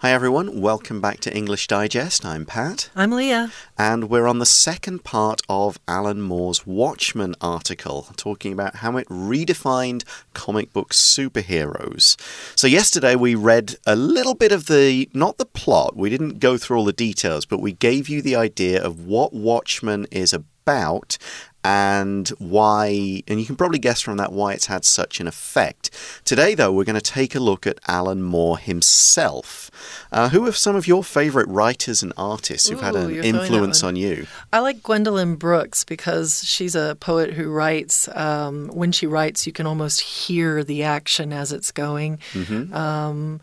Hi everyone, welcome back to English Digest. I'm Pat. I'm Leah. And we're on the second part of Alan Moore's Watchmen article, talking about how it redefined comic book superheroes. So, yesterday we read a little bit of the, not the plot, we didn't go through all the details, but we gave you the idea of what Watchmen is about and why, and you can probably guess from that why it's had such an effect. Today, though, we're going to take a look at Alan Moore himself. Uh, who are some of your favorite writers and artists who've Ooh, had an influence on you? I like Gwendolyn Brooks because she's a poet who writes. Um, when she writes, you can almost hear the action as it's going. Mm-hmm. Um,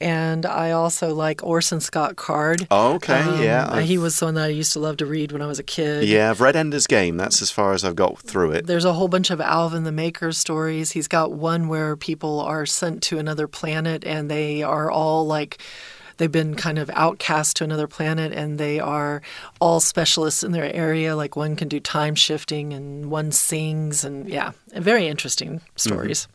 and I also like Orson Scott Card. Oh, okay, Um, yeah. He I've- was someone that I used to love to read when I was a kid. Yeah, I've read Ender's Game. That's as far as I've got through it. There's a whole bunch of Alvin the Maker stories. He's got one where people are sent to another planet and they are all like they've been kind of outcast to another planet and they are all specialists in their area. Like one can do time shifting and one sings and yeah, very interesting stories.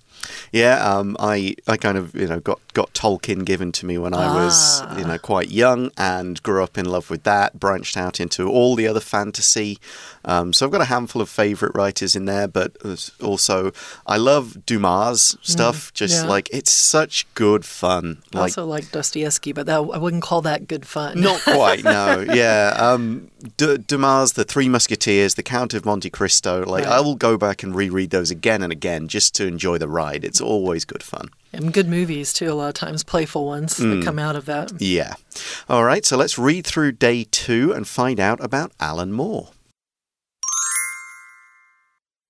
Yeah, um, I I kind of you know got got Tolkien given to me when I was Ah. you know quite young and grew up in love with that. Branched out into all the other fantasy. Um, so I've got a handful of favorite writers in there, but also I love Dumas stuff. just Mm, yeah. like it's such good fun. I Like also like Dostoevsky, but that I wouldn't call that good fun. Not quite, no. Yeah. Um, D- Dumas, The Three Musketeers, The Count of Monte Cristo. Like, Right. I will go back and reread those again and again just to enjoy the ride. It's always good fun. And good movies too, a lot of times, playful ones Mm. that come out of that. Yeah. All right, so let's read through day two and find out about Alan Moore.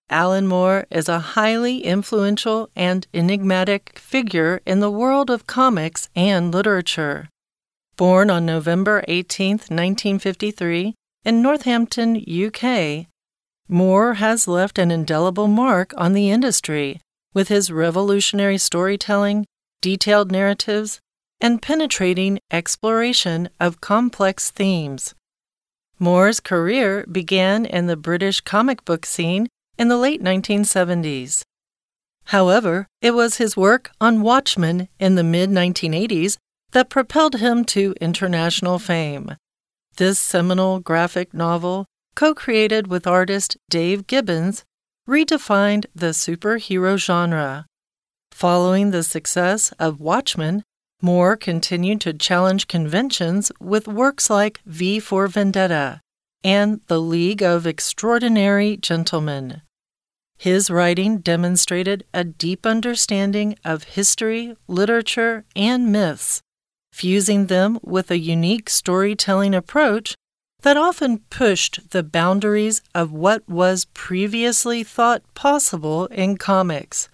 Alan Moore is a highly influential and enigmatic figure in the world of comics and literature. Born on November 18, 1953, in Northampton, UK, Moore has left an indelible mark on the industry with his revolutionary storytelling, detailed narratives, and penetrating exploration of complex themes. Moore's career began in the British comic book scene in the late 1970s. However, it was his work on Watchmen in the mid 1980s that propelled him to international fame. This seminal graphic novel, co created with artist Dave Gibbons, redefined the superhero genre. Following the success of Watchmen, Moore continued to challenge conventions with works like V for Vendetta and The League of Extraordinary Gentlemen. His writing demonstrated a deep understanding of history, literature, and myths, fusing them with a unique storytelling approach that often pushed the boundaries of what was previously thought possible in comics.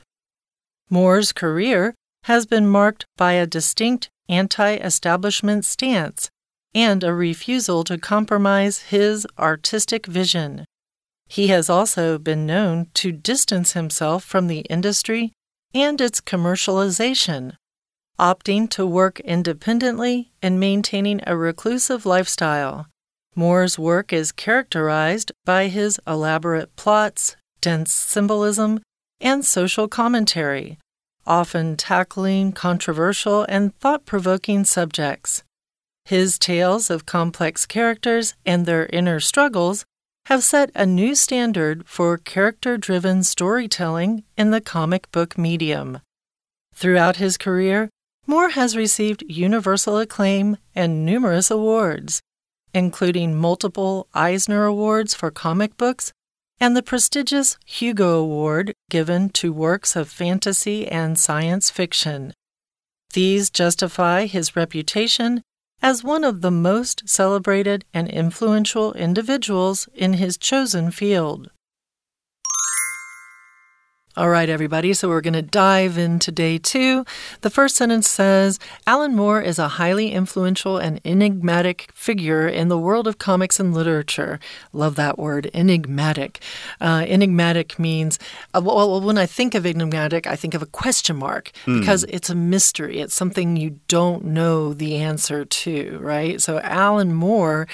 Moore's career has been marked by a distinct anti establishment stance and a refusal to compromise his artistic vision. He has also been known to distance himself from the industry and its commercialization, opting to work independently and maintaining a reclusive lifestyle. Moore's work is characterized by his elaborate plots, dense symbolism, and social commentary, often tackling controversial and thought provoking subjects. His tales of complex characters and their inner struggles have set a new standard for character driven storytelling in the comic book medium. Throughout his career, Moore has received universal acclaim and numerous awards, including multiple Eisner Awards for comic books and the prestigious Hugo Award given to works of fantasy and science fiction. These justify his reputation as one of the most celebrated and influential individuals in his chosen field. All right, everybody, so we're going to dive into day two. The first sentence says Alan Moore is a highly influential and enigmatic figure in the world of comics and literature. Love that word, enigmatic. Uh, enigmatic means, uh, well, when I think of enigmatic, I think of a question mark because it's a mystery. It's something you don't know the answer to, right? So Alan Moore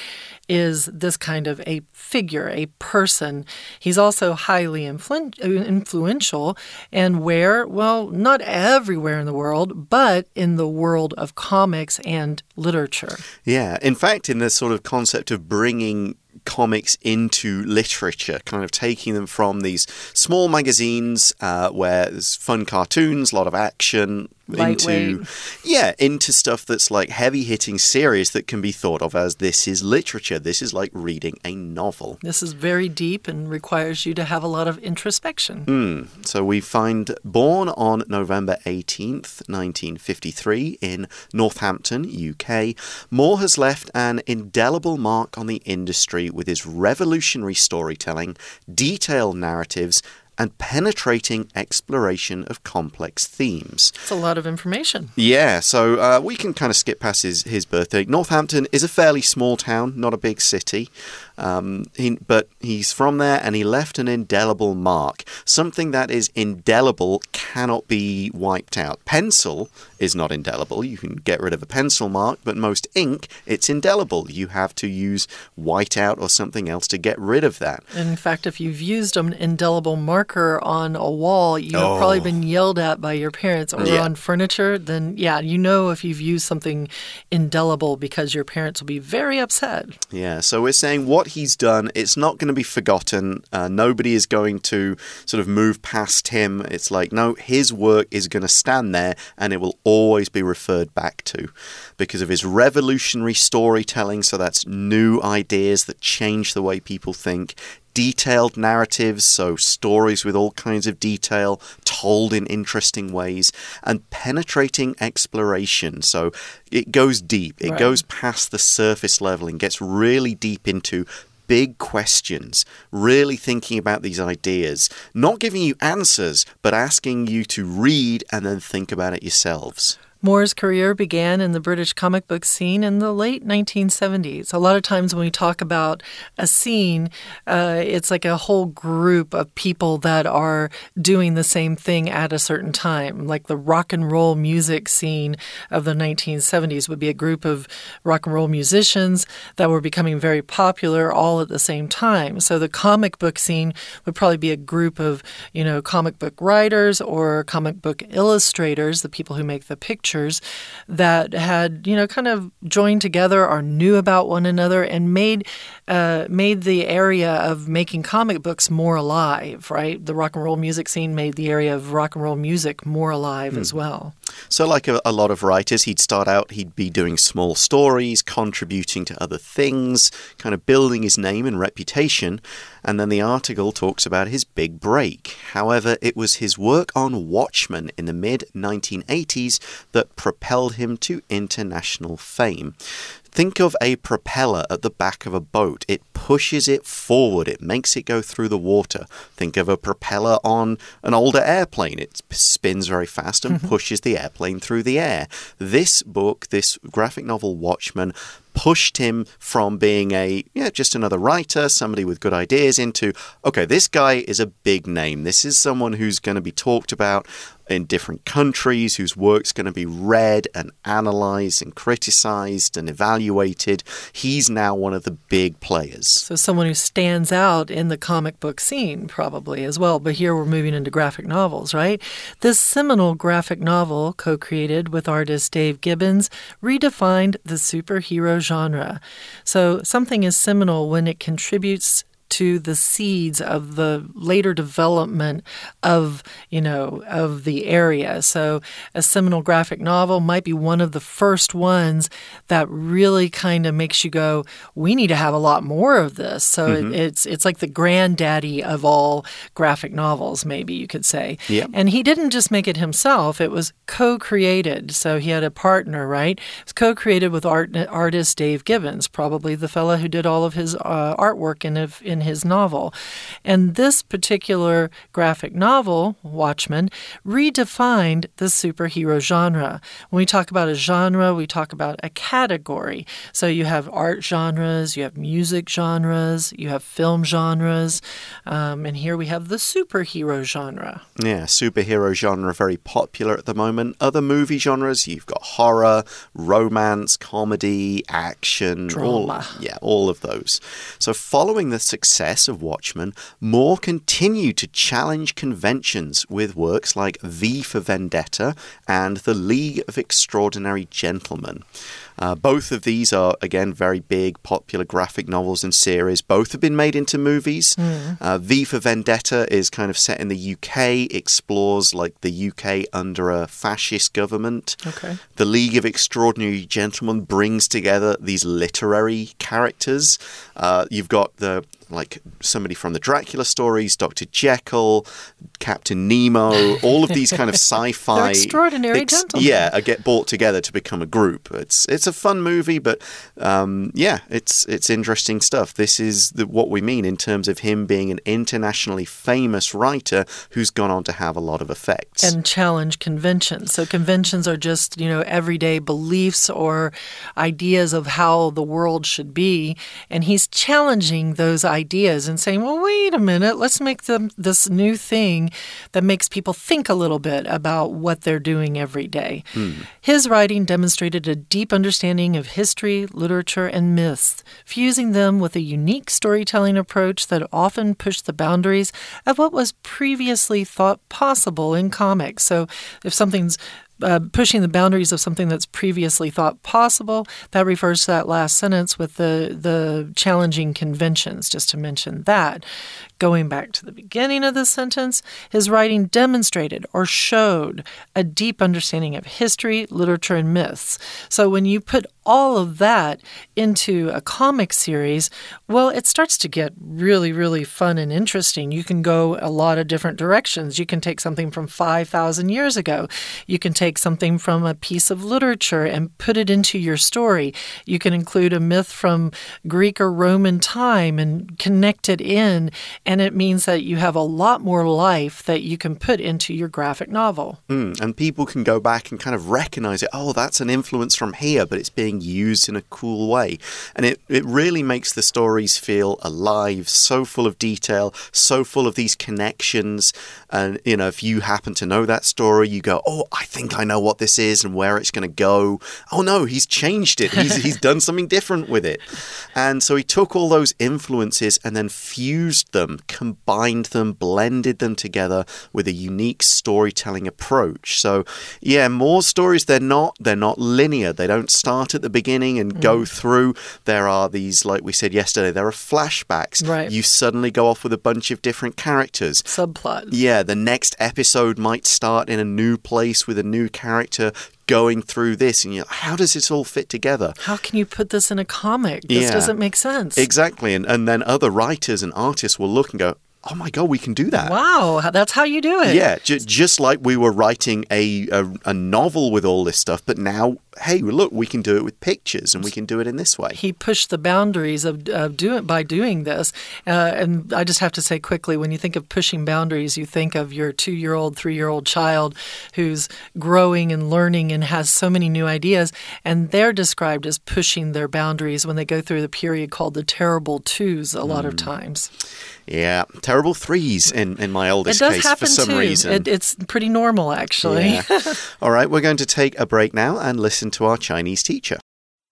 is this kind of a figure, a person. He's also highly influ- influential. And where? Well, not everywhere in the world, but in the world of comics and literature. Yeah. In fact, in the sort of concept of bringing comics into literature, kind of taking them from these small magazines uh, where there's fun cartoons, a lot of action, into yeah into stuff that's like heavy hitting series that can be thought of as this is literature. This is like reading a novel. This is very deep and requires you to have a lot of introspection. Mm. so we find born on november 18th 1953 in northampton uk moore has left an indelible mark on the industry with his revolutionary storytelling detailed narratives and penetrating exploration of complex themes. It's a lot of information. Yeah, so uh, we can kind of skip past his, his birthday. Northampton is a fairly small town, not a big city. Um, he, but he's from there and he left an indelible mark. Something that is indelible cannot be wiped out. Pencil is not indelible. You can get rid of a pencil mark, but most ink, it's indelible. You have to use whiteout or something else to get rid of that. In fact, if you've used an indelible marker on a wall, you've oh. probably been yelled at by your parents or yeah. on furniture, then yeah, you know if you've used something indelible because your parents will be very upset. Yeah, so we're saying what what he's done, it's not going to be forgotten. Uh, nobody is going to sort of move past him. It's like, no, his work is going to stand there and it will always be referred back to because of his revolutionary storytelling. So that's new ideas that change the way people think detailed narratives, so stories with all kinds of detail told in interesting ways, and penetrating exploration. So it goes deep, it right. goes past the surface level and gets really deep into big questions, really thinking about these ideas, not giving you answers, but asking you to read and then think about it yourselves. Moore's career began in the British comic book scene in the late 1970s. A lot of times when we talk about a scene, uh, it's like a whole group of people that are doing the same thing at a certain time. Like the rock and roll music scene of the 1970s would be a group of rock and roll musicians that were becoming very popular all at the same time. So the comic book scene would probably be a group of, you know, comic book writers or comic book illustrators, the people who make the pictures cultures that had, you know, kind of joined together or knew about one another and made uh, made the area of making comic books more alive, right? The rock and roll music scene made the area of rock and roll music more alive mm. as well. So, like a, a, lot of writers, he'd start out, he'd be doing small stories, contributing to other things, kind of building his name and reputation. And then the article talks about his big break. However, it was his work on Watchmen in the mid 1980s that propelled him to international fame. Think of a propeller at the back of a boat. It pushes it forward, it makes it go through the water. Think of a propeller on an older airplane. It spins very fast and mm-hmm. pushes the airplane through the air. This book, this graphic novel Watchmen, pushed him from being a yeah just another writer somebody with good ideas into okay this guy is a big name this is someone who's going to be talked about in different countries, whose work's going to be read and analyzed and criticized and evaluated. He's now one of the big players. So, someone who stands out in the comic book scene, probably as well. But here we're moving into graphic novels, right? This seminal graphic novel, co created with artist Dave Gibbons, redefined the superhero genre. So, something is seminal when it contributes to the seeds of the later development of, you know, of the area. So a seminal graphic novel might be one of the first ones that really kind of makes you go, we need to have a lot more of this. So mm -hmm. it, mm-hmm. it's it's like the granddaddy of all graphic novels, maybe you could say. Yep. And he didn't just make it himself, it was co-created. So he had a partner, right? It was co-created with art, artist Dave Gibbons, probably the fellow who did all of his uh, artwork in, in his novel. And this particular graphic novel, Watchmen, redefined the superhero genre. When we talk about a genre, we talk about a category. So you have art genres, you have music genres, you have film genres, um, and here we have the superhero genre. Yeah, superhero genre very popular at the moment. Other movie genres, you've got horror, romance, comedy, action, drama. All, yeah, all of those. So following the success success of Watchmen, Moore continued to challenge conventions with works like V for Vendetta and The League of Extraordinary Gentlemen. Uh, both of these are, again, very big, popular graphic novels and series. Both have been made into movies. Mm. Uh, v for Vendetta is kind of set in the UK, explores like the UK under a fascist government. Okay. The League of Extraordinary Gentlemen brings together these literary characters. Uh, you've got the like somebody from the Dracula stories, Dr. Jekyll, Captain Nemo, all of these kind of sci-fi extraordinary gentlemen. Yeah, get brought together to become a group. It's it's a fun movie, but um, yeah, it's it's interesting stuff. This is the, what we mean in terms of him being an internationally famous writer who's gone on to have a lot of effects and challenge conventions. So conventions are just you know everyday beliefs or ideas of how the world should be, and he's challenging those ideas ideas and saying, well, wait a minute, let's make them this new thing that makes people think a little bit about what they're doing every day. Hmm. His writing demonstrated a deep understanding of history, literature, and myths, fusing them with a unique storytelling approach that often pushed the boundaries of what was previously thought possible in comics. So if something's uh, pushing the boundaries of something that's previously thought possible. That refers to that last sentence with the the challenging conventions. Just to mention that, going back to the beginning of the sentence, his writing demonstrated or showed a deep understanding of history, literature, and myths. So when you put all of that into a comic series, well, it starts to get really, really fun and interesting. You can go a lot of different directions. You can take something from 5,000 years ago. You can take something from a piece of literature and put it into your story. You can include a myth from Greek or Roman time and connect it in. It means that you have a lot more life that you can put into your graphic novel. Mm, and people can go back and kind of recognize it. Oh, that's an influence from here, but it's being being used in a cool way. And it, it really makes the stories feel alive, so full of detail, so full of these connections. And, you know, if you happen to know that story, you go, oh, I think I know what this is and where it's going to go. Oh, no, he's changed it. He's, he's done something different with it. And so he took all those influences and then fused them, combined them, blended them together with a unique storytelling approach. So, yeah, more stories, they're not, they're not linear. They don't start at the beginning and mm. go through. There are these, like we said yesterday, there are flashbacks. Right. You suddenly go off with a bunch of different characters. Subplot. Yeah, the next episode might start in a new place with a new character going through this and you're how does this all fit together? How can you put this in a comic? This yeah. doesn't make sense. Exactly and, and then other writers and artists will look and go oh my god, we can do that. Wow, that's how you do it. Yeah, just like we were writing a, a, a novel with all this stuff, but now, hey, look, we can do it with pictures, and we can do it in this way. He pushed the boundaries of, of doing by doing this, uh, and I just have to say quickly, when you think of pushing boundaries, you think of your two-year-old, three-year-old child who's growing and learning and has so many new ideas, and they're described as pushing their boundaries when they go through the period called the terrible twos. A lot mm. of times. Yeah, terrible threes in, in my oldest it does case happen for some too. reason. It, it's pretty normal, actually. Yeah. All right, we're going to take a break now and listen to our Chinese teacher.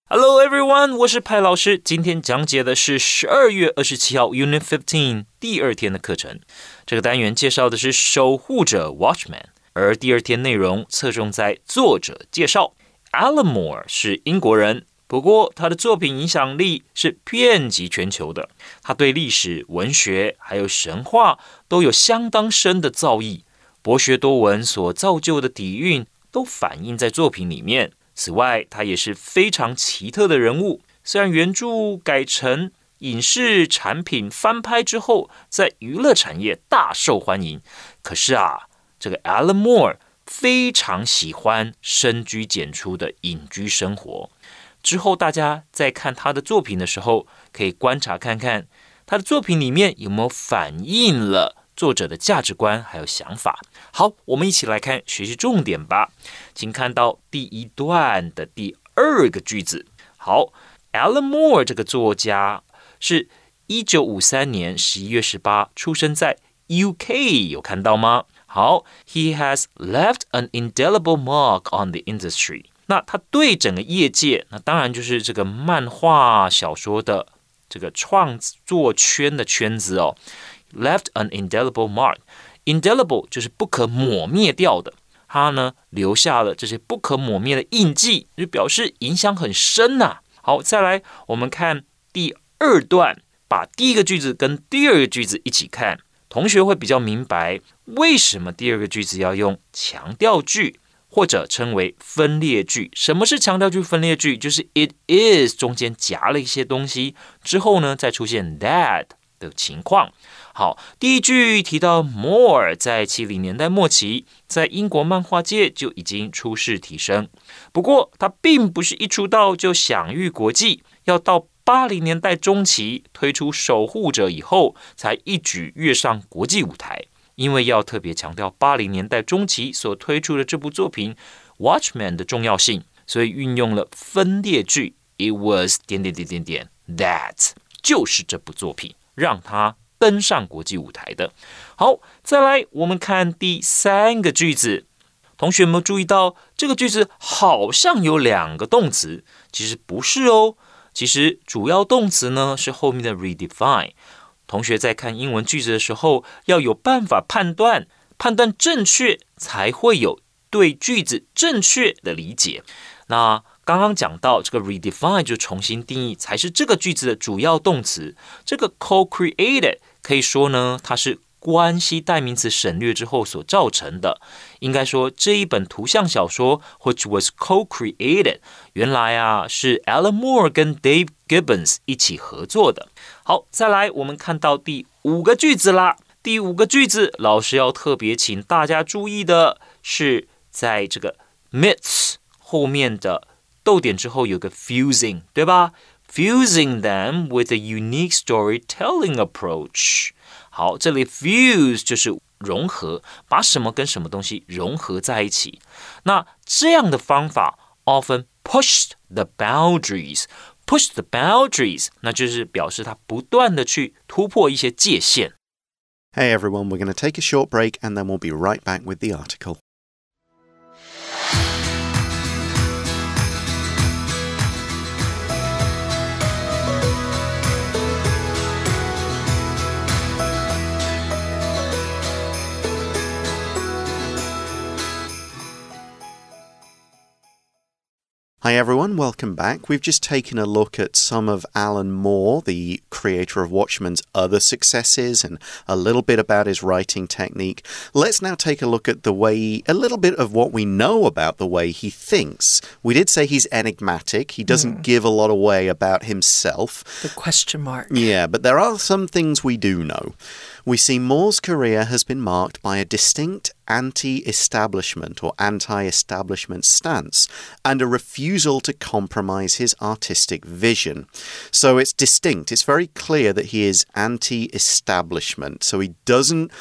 Hello everyone. 我是派老师。今天讲解的是十二月二十七号 Unit Fifteen 第二天的课程。这个单元介绍的是守护者 Watchmen，而第二天内容侧重在作者介绍。Alan Moore 是英国人，不过，他的作品影响力是遍及全球的。他对历史、文学还有神话都有相当深的造诣，博学多闻所造就的底蕴都反映在作品里面。此外，他也是非常奇特的人物。虽然原著改成影视产品翻拍之后，在娱乐产业大受欢迎，可是啊，这个 Alan Moore 非常喜欢深居简出的隐居生活。之后，大家在看他的作品的时候，可以观察看看他的作品里面有没有反映了作者的价值观还有想法。好，我们一起来看学习重点吧。请看到第一段的第二个句子。好，Alan Moore 这个作家是一九五三年十一月十八出生在 UK，有看到吗？好，He has left an indelible mark on the industry。那他对整个业界，那当然就是这个漫画小说的这个创作圈的圈子哦，left an indelible mark。indelible 就是不可抹灭掉的，他呢留下了这些不可抹灭的印记，就表示影响很深呐。好，再来我们看第二段，把第一个句子跟第二个句子一起看，同学会比较明白为什么第二个句子要用强调句。或者称为分裂句。什么是强调句、分裂句？就是 it is 中间夹了一些东西之后呢，再出现 that 的情况。好，第一句提到 more 在七零年代末期，在英国漫画界就已经出世提升。不过，他并不是一出道就享誉国际，要到八零年代中期推出守护者以后，才一举跃上国际舞台。因为要特别强调八零年代中期所推出的这部作品《Watchman》的重要性，所以运用了分裂句。It was 点点点点点 that 就是这部作品让他登上国际舞台的。好，再来我们看第三个句子，同学们注意到这个句子好像有两个动词，其实不是哦。其实主要动词呢是后面的 redefine。同学在看英文句子的时候，要有办法判断，判断正确，才会有对句子正确的理解。那刚刚讲到这个 redefine 就重新定义，才是这个句子的主要动词。这个 co-created 可以说呢，它是。关系代名词省略之后所造成的，应该说这一本图像小说，which was co-created，原来啊是 Alan Moore 跟 Dave Gibbons 一起合作的。好，再来我们看到第五个句子啦。第五个句子，老师要特别请大家注意的是，在这个 myths 后面的逗点之后有个 fusing，对吧？Fusing them with a unique storytelling approach。好，这里 fuse 就是融合，把什么跟什么东西融合在一起。那这样的方法 often pushed the boundaries，push the boundaries，那就是表示它不断的去突破一些界限。Hey everyone, we're going to take a short break and then we'll be right back with the article. Hi everyone, welcome back. We've just taken a look at some of Alan Moore, the creator of Watchmen's other successes, and a little bit about his writing technique. Let's now take a look at the way, a little bit of what we know about the way he thinks. We did say he's enigmatic, he doesn't mm. give a lot away about himself. The question mark. Yeah, but there are some things we do know we see Moore's career has been marked by a distinct anti establishment or anti establishment stance and a refusal to compromise his artistic vision. So it's distinct. It's very clear that he is anti establishment. So he doesn't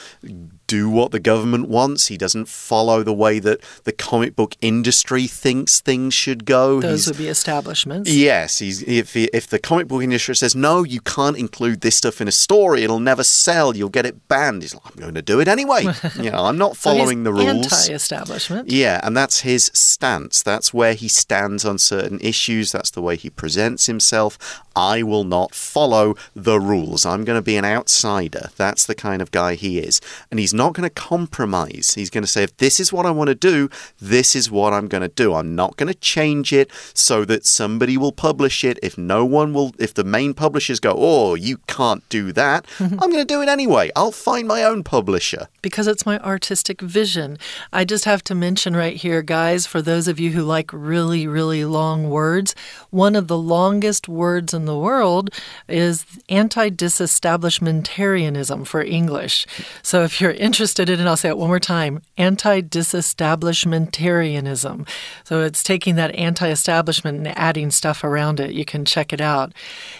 do what the government wants. He doesn't follow the way that the comic book industry thinks things should go. Those he's, would be establishments. Yes, he's, if if the comic book industry says no, you can't include this stuff in a story, it'll never sell. You'll get it banned. He's like, I'm going to do it anyway. you know, I'm not following so the rules. Anti-establishment. Yeah, and that's his stance. That's where he stands on certain issues. That's the way he presents himself. I will not follow the rules. I'm going to be an outsider. That's the kind of guy he is, and he's not going to compromise. He's going to say, if this is what I want to do, this is what I'm going to do. I'm not going to change it so that somebody will publish it. If no one will, if the main publishers go, oh, you can't do that, I'm going to do it anyway. I'll find my own publisher. Because it's my artistic vision. I just have to mention right here, guys, for those of you who like really, really long words, one of the longest words in the world is anti disestablishmentarianism for English. So if you're interested in it, I'll say it one more time anti disestablishmentarianism. So it's taking that anti establishment and adding stuff around it. You can check it out.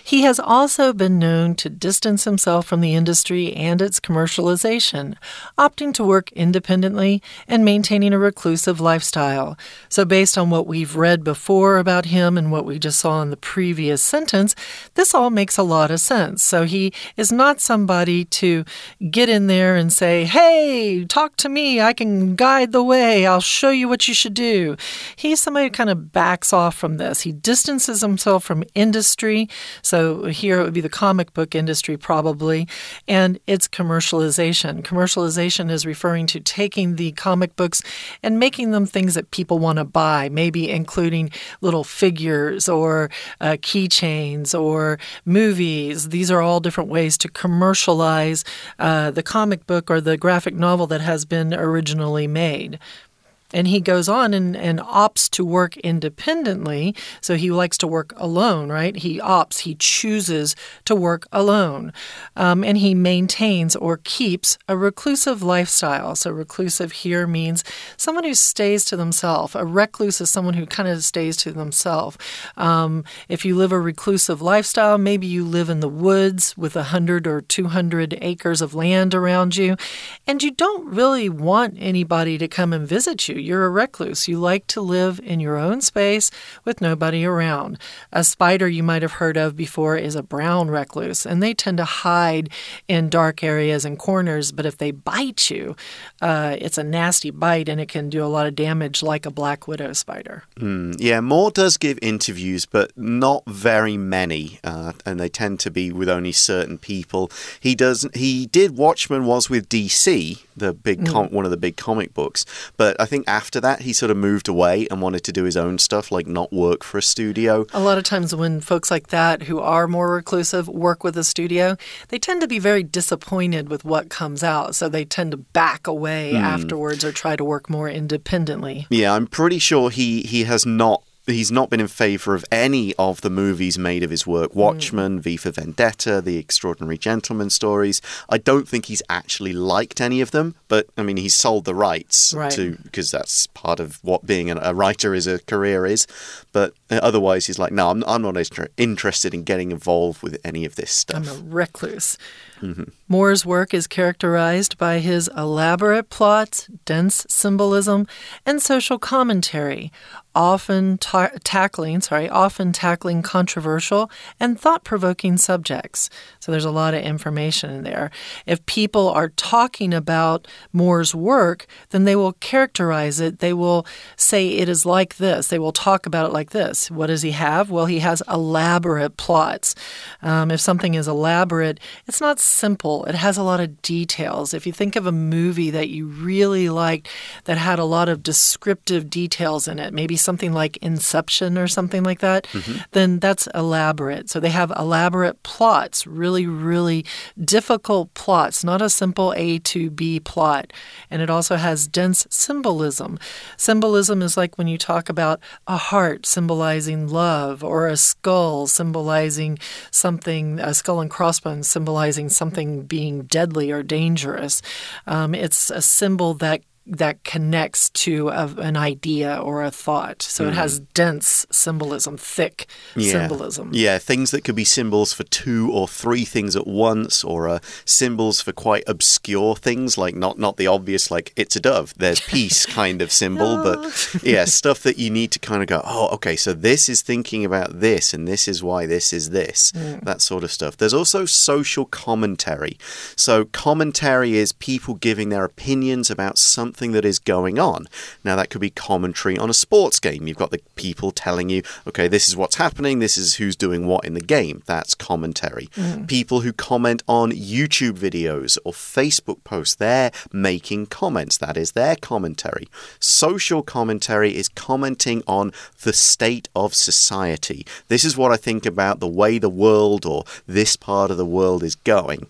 He has also been known to distance himself from the industry and its commercialization, opting to work independently independently and maintaining a reclusive lifestyle. So, based on what we've read before about him and what we just saw in the previous sentence, this all makes a lot of sense. So, he is not somebody to get in there and say, Hey, talk to me. I can guide the way. I'll show you what you should do. He's somebody who kind of backs off from this. He distances himself from industry. So, here it would be the comic book industry, probably, and its commercialization. Commercialization is referring to taking the comic books and making them things that people want to buy, maybe including little figures or uh, keychains or movies. These are all different ways to commercialize uh, the comic book or the graphic novel that has been originally made. And he goes on and, and opts to work independently. So he likes to work alone, right? He opts, he chooses to work alone. Um, and he maintains or keeps a reclusive lifestyle. So reclusive here means someone who stays to themselves. A recluse is someone who kind of stays to themselves. Um, if you live a reclusive lifestyle, maybe you live in the woods with a 100 or 200 acres of land around you, and you don't really want anybody to come and visit you. You're a recluse. You like to live in your own space with nobody around. A spider you might have heard of before is a brown recluse, and they tend to hide in dark areas and corners. But if they bite you, uh, it's a nasty bite and it can do a lot of damage, like a black widow spider. Mm, yeah, Moore does give interviews, but not very many, uh, and they tend to be with only certain people. He does. He did Watchmen was with DC, the big mm. one of the big comic books, but I think after that, he sort of moved away and wanted to do his own stuff, like not work for a studio. A lot of times, when folks like that who are more reclusive work with a studio, they tend to be very disappointed with what comes out. So they tend to back away mm. afterwards or try to work more independently. Yeah, I'm pretty sure he, he has not he's not been in favor of any of the movies made of his work Watchmen, mm. V for Vendetta, The Extraordinary Gentleman stories. I don't think he's actually liked any of them, but I mean, he's sold the rights right. to because that's part of what being a writer is a career is. But uh, otherwise, he's like, no, I'm, I'm not interested in getting involved with any of this stuff. I'm a recluse. Mm -hmm. Moore's work is characterized by his elaborate plots, dense symbolism, and social commentary, often ta tackling, sorry, often tackling controversial and thought-provoking subjects. So there's a lot of information in there. If people are talking about Moore's work, then they will characterize it. They will say it is like this. They will talk about it like this. What does he have? Well, he has elaborate plots. Um, if something is elaborate, it's not simple. It has a lot of details. If you think of a movie that you really liked that had a lot of descriptive details in it, maybe something like Inception or something like that, mm -hmm. then that's elaborate. So they have elaborate plots, really, really difficult plots, not a simple A to B plot. And it also has dense symbolism. Symbolism is like when you talk about a heart symbolizing love or a skull symbolizing something, a skull and crossbones symbolizing something being deadly or dangerous. Um, it's a symbol that that connects to a, an idea or a thought. So mm. it has mm-hmm. dense symbolism, thick yeah. symbolism. Yeah, things that could be symbols for two or three things at once, or uh, symbols for quite obscure things, like not not the obvious, like it's a dove. There's peace kind of symbol, no. but yeah, stuff that you need to kind of go, oh, okay, so this is thinking about this, and this is why this is this, mm. that sort of stuff. There's also social commentary. So commentary is people giving their opinions about something something that is going on. Now, that could be commentary on a sports game. You've got the people telling you, okay, this is what's happening, this is who's doing what in the game. That's commentary. Mm. People who comment on YouTube videos or Facebook posts, they're making comments. That is their commentary. Social commentary is commenting on the state of society. This is what I think about the way the world or this part of the world is going.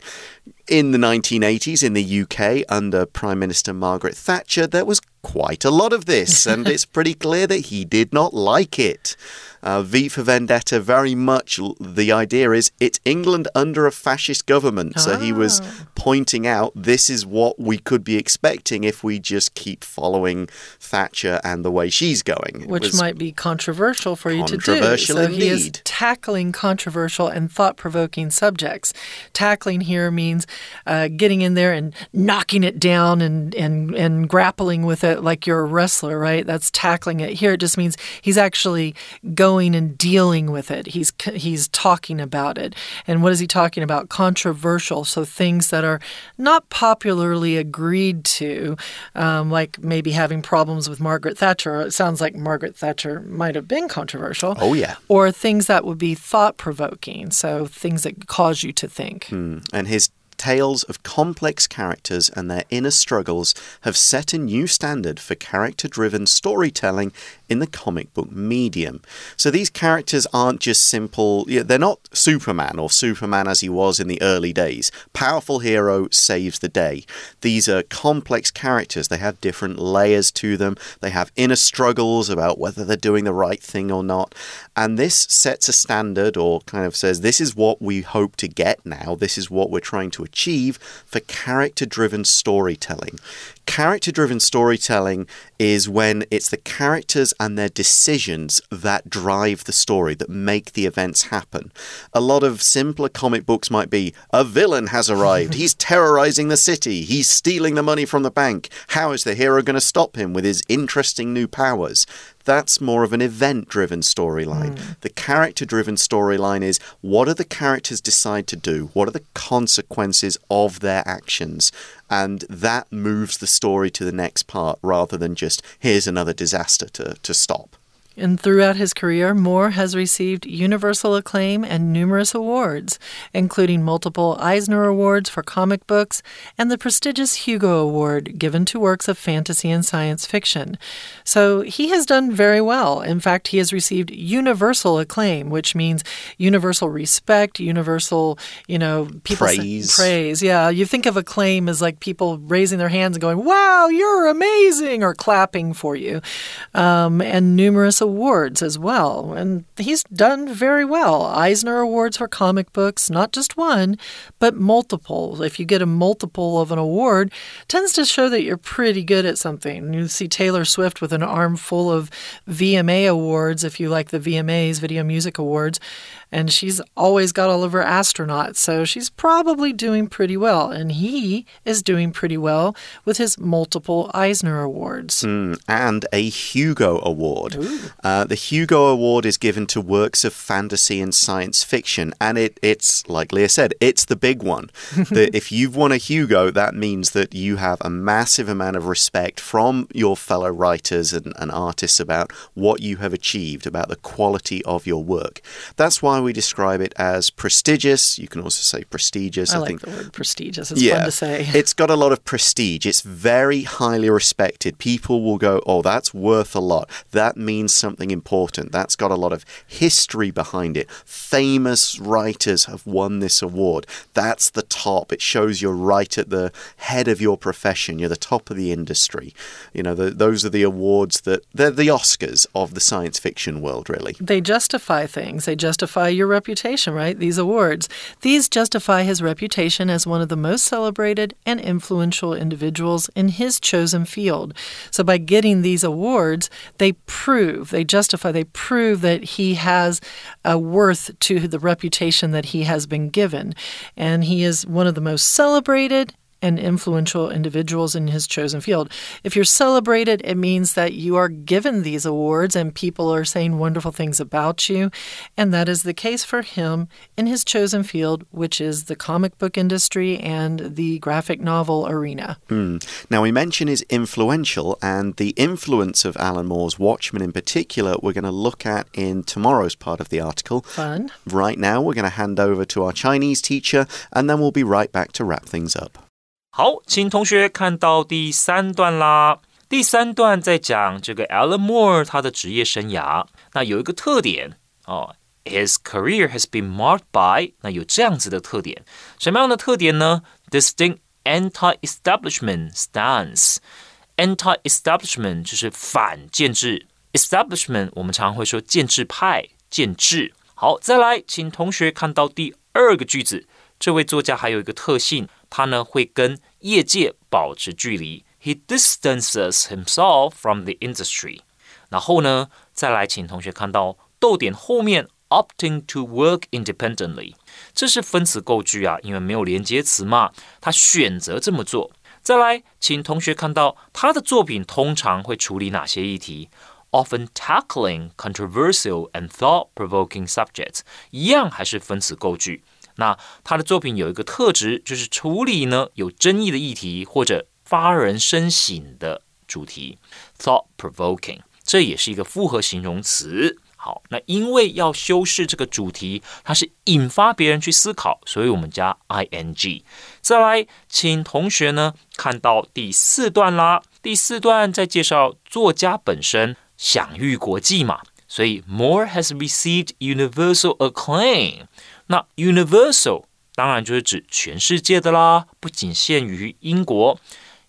In the 1980s in the UK, under Prime Minister Margaret Thatcher, there was quite a lot of this, and it's pretty clear that he did not like it. Uh, v for Vendetta, very much the idea is it's England under a fascist government. So he was Ah. pointing out this is what we could be expecting if we just keep following Thatcher and the way she's going. It which might be controversial for you to do. Controversial so he is tackling controversial and thought-provoking subjects. Tackling here means uh, getting in there and knocking it down and and and grappling with it like you're a wrestler, right? That's tackling it. Here it just means he's actually going and dealing with it. He's he's talking about it. And what is he talking about? Controversial. So things that are not popularly agreed to, um, like maybe having problems with Margaret Thatcher. It sounds like Margaret Thatcher might have been controversial. Oh, yeah. Or things that would be thought provoking. So things that cause you to think. and his tales of complex characters and their inner struggles have set a new standard for character driven storytelling in the comic book medium. So these characters aren't just simple, yeah, they're not Superman or Superman as he was in the early days. Powerful hero saves the day. These are complex characters, they have different layers to them, they have inner struggles about whether they're doing the right thing or not. And this sets a standard or kind of says this is what we hope to get now, this is what we're trying to achieve for character driven storytelling. Character driven storytelling is when it's the characters and their decisions that drive the story, that make the events happen. A lot of simpler comic books might be a villain has arrived, he's terrorizing the city, he's stealing the money from the bank. How is the hero going to stop him with his interesting new powers? That's more of an event driven storyline. Hmm. The character driven storyline is what do the characters decide to do? What are the consequences of their actions? And that moves the story to the next part rather than just here's another disaster to, to stop. And throughout his career, Moore has received universal acclaim and numerous awards, including multiple Eisner Awards for comic books and the prestigious Hugo Award given to works of fantasy and science fiction. So he has done very well. In fact, he has received universal acclaim, which means universal respect, universal, you know, people Praise. praise. Yeah, you think of acclaim as like people raising their hands and going, "Wow, you're amazing," or clapping for you, um, and numerous awards as well. And he's done very well. Eisner Awards for comic books, not just one, but multiple. If you get a multiple of an award, tends to show that you're pretty good at something. You see Taylor Swift with an armful of VMA awards, if you like the VMAs, Video Music Awards, and she's always got all of her astronauts, so she's probably doing pretty well. And he is doing pretty well with his multiple Eisner Awards. Mm, and a Hugo Award. Uh, the Hugo Award is given to works of fantasy and science fiction, and it, it's, like Leah said, it's the big one. the, if you've won a Hugo, that means that you have a massive amount of respect from your fellow writers and, and artists about what you have achieved, about the quality of your work. That's why we describe it as prestigious. You can also say prestigious. I, like think the word prestigious. It's fun to say. it's got a lot of prestige. It's very highly respected. People will go, oh, that's worth a lot. That means something important. That's got a lot of history behind it. Famous writers have won this award. That's the top. It shows you're right at the head of your profession. You're the top of the industry. You know, the, those are the awards that they're the Oscars of the science fiction world, really. They justify things. They justify your reputation, right? These awards. These justify his reputation as one of the most celebrated and influential individuals in his chosen field. So by getting these awards, they prove, they justify, they prove that he has a worth to the reputation that he has been given. And he is one of the most celebrated and influential individuals in his chosen field. If you're celebrated, it means that you are given these awards and people are saying wonderful things about you. And that is the case for him in his chosen field, which is the comic book industry and the graphic novel arena. Hmm. Now, we mentioned is influential, and the influence of Alan Moore's Watchmen in particular, we're going to look at in tomorrow's part of the article. Fun. Right now, we're going to hand over to our Chinese teacher, and then we'll be right back to wrap things up. 好，请同学看到第三段啦。第三段在讲这个 Alan Moore 他的职业生涯，那有一个特点哦，His career has been marked by 那有这样子的特点，什么样的特点呢？Distinct anti-establishment stance。Anti-establishment 就是反建制，establishment 我们常常会说建制派、建制。好，再来，请同学看到第二个句子。这位作家还有一个特性，他呢会跟业界保持距离。He distances himself from the industry。然后呢，再来，请同学看到逗点后面 opting to work independently，这是分词构句啊，因为没有连接词嘛，他选择这么做。再来，请同学看到他的作品通常会处理哪些议题？Often tackling controversial and thought-provoking subjects，一样还是分词构句。那他的作品有一个特质，就是处理呢有争议的议题或者发人深省的主题，thought-provoking，这也是一个复合形容词。好，那因为要修饰这个主题，它是引发别人去思考，所以我们加 ing。再来，请同学呢看到第四段啦。第四段在介绍作家本身享誉国际嘛，所以 Moore has received universal acclaim。那 universal 当然就是指全世界的啦，不仅限于英国。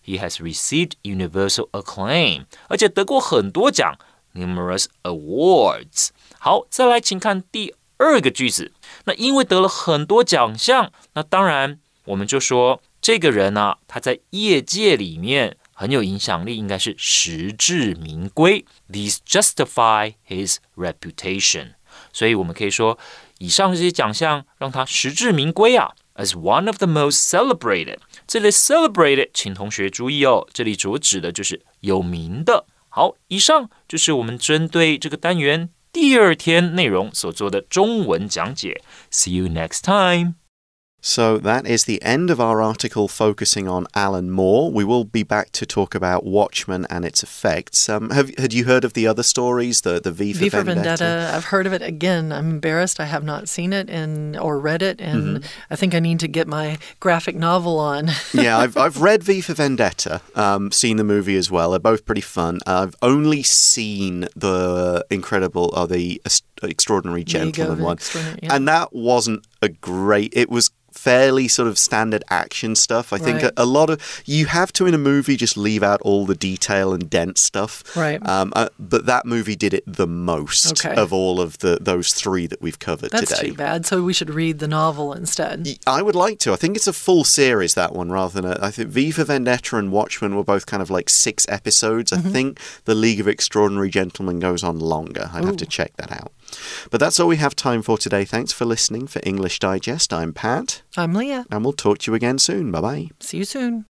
He has received universal acclaim，而且得过很多奖。numerous awards。好，再来，请看第二个句子。那因为得了很多奖项，那当然我们就说这个人呢、他在业界里面很有影响力，应该是实至名归。These justify his reputation。所以我们可以说，以上这些奖项让他实至名归啊。As one of the most celebrated，这里 celebrated，请同学注意哦，这里所指的就是有名的。好，以上就是我们针对这个单元第二天内容所做的中文讲解。See you next time. So that is the end of our article focusing on Alan Moore. We will be back to talk about Watchmen and its effects. Um, have had you heard of the other stories, the the V for, V for Vendetta? Vendetta? I've heard of it. Again, I'm embarrassed. I have not seen it and or read it, and Mm-hmm. I think I need to get my graphic novel on. yeah, I've I've read V for Vendetta, um, seen the movie as well. They're both pretty fun. I've only seen the incredible or the extraordinary gentleman one, Extraordinary- yeah. and that wasn't a great. It was fairly sort of standard action stuff. I think a, a lot of you have to in a movie just leave out all the detail and dense stuff. Right. Um, uh, but that movie did it the most Okay. of all of the those three that we've covered That's today. too bad. So we should read the novel instead. I would like to. I think it's a full series that one rather than a, I think V for Vendetta and Watchmen were both kind of like six episodes. I think the League of Extraordinary Gentlemen goes on longer. I'd have to check that out. But that's all we have time for today. Thanks for listening for English Digest. I'm Pat, I'm Leah. and we'll talk to you again soon. Bye bye. See you soon.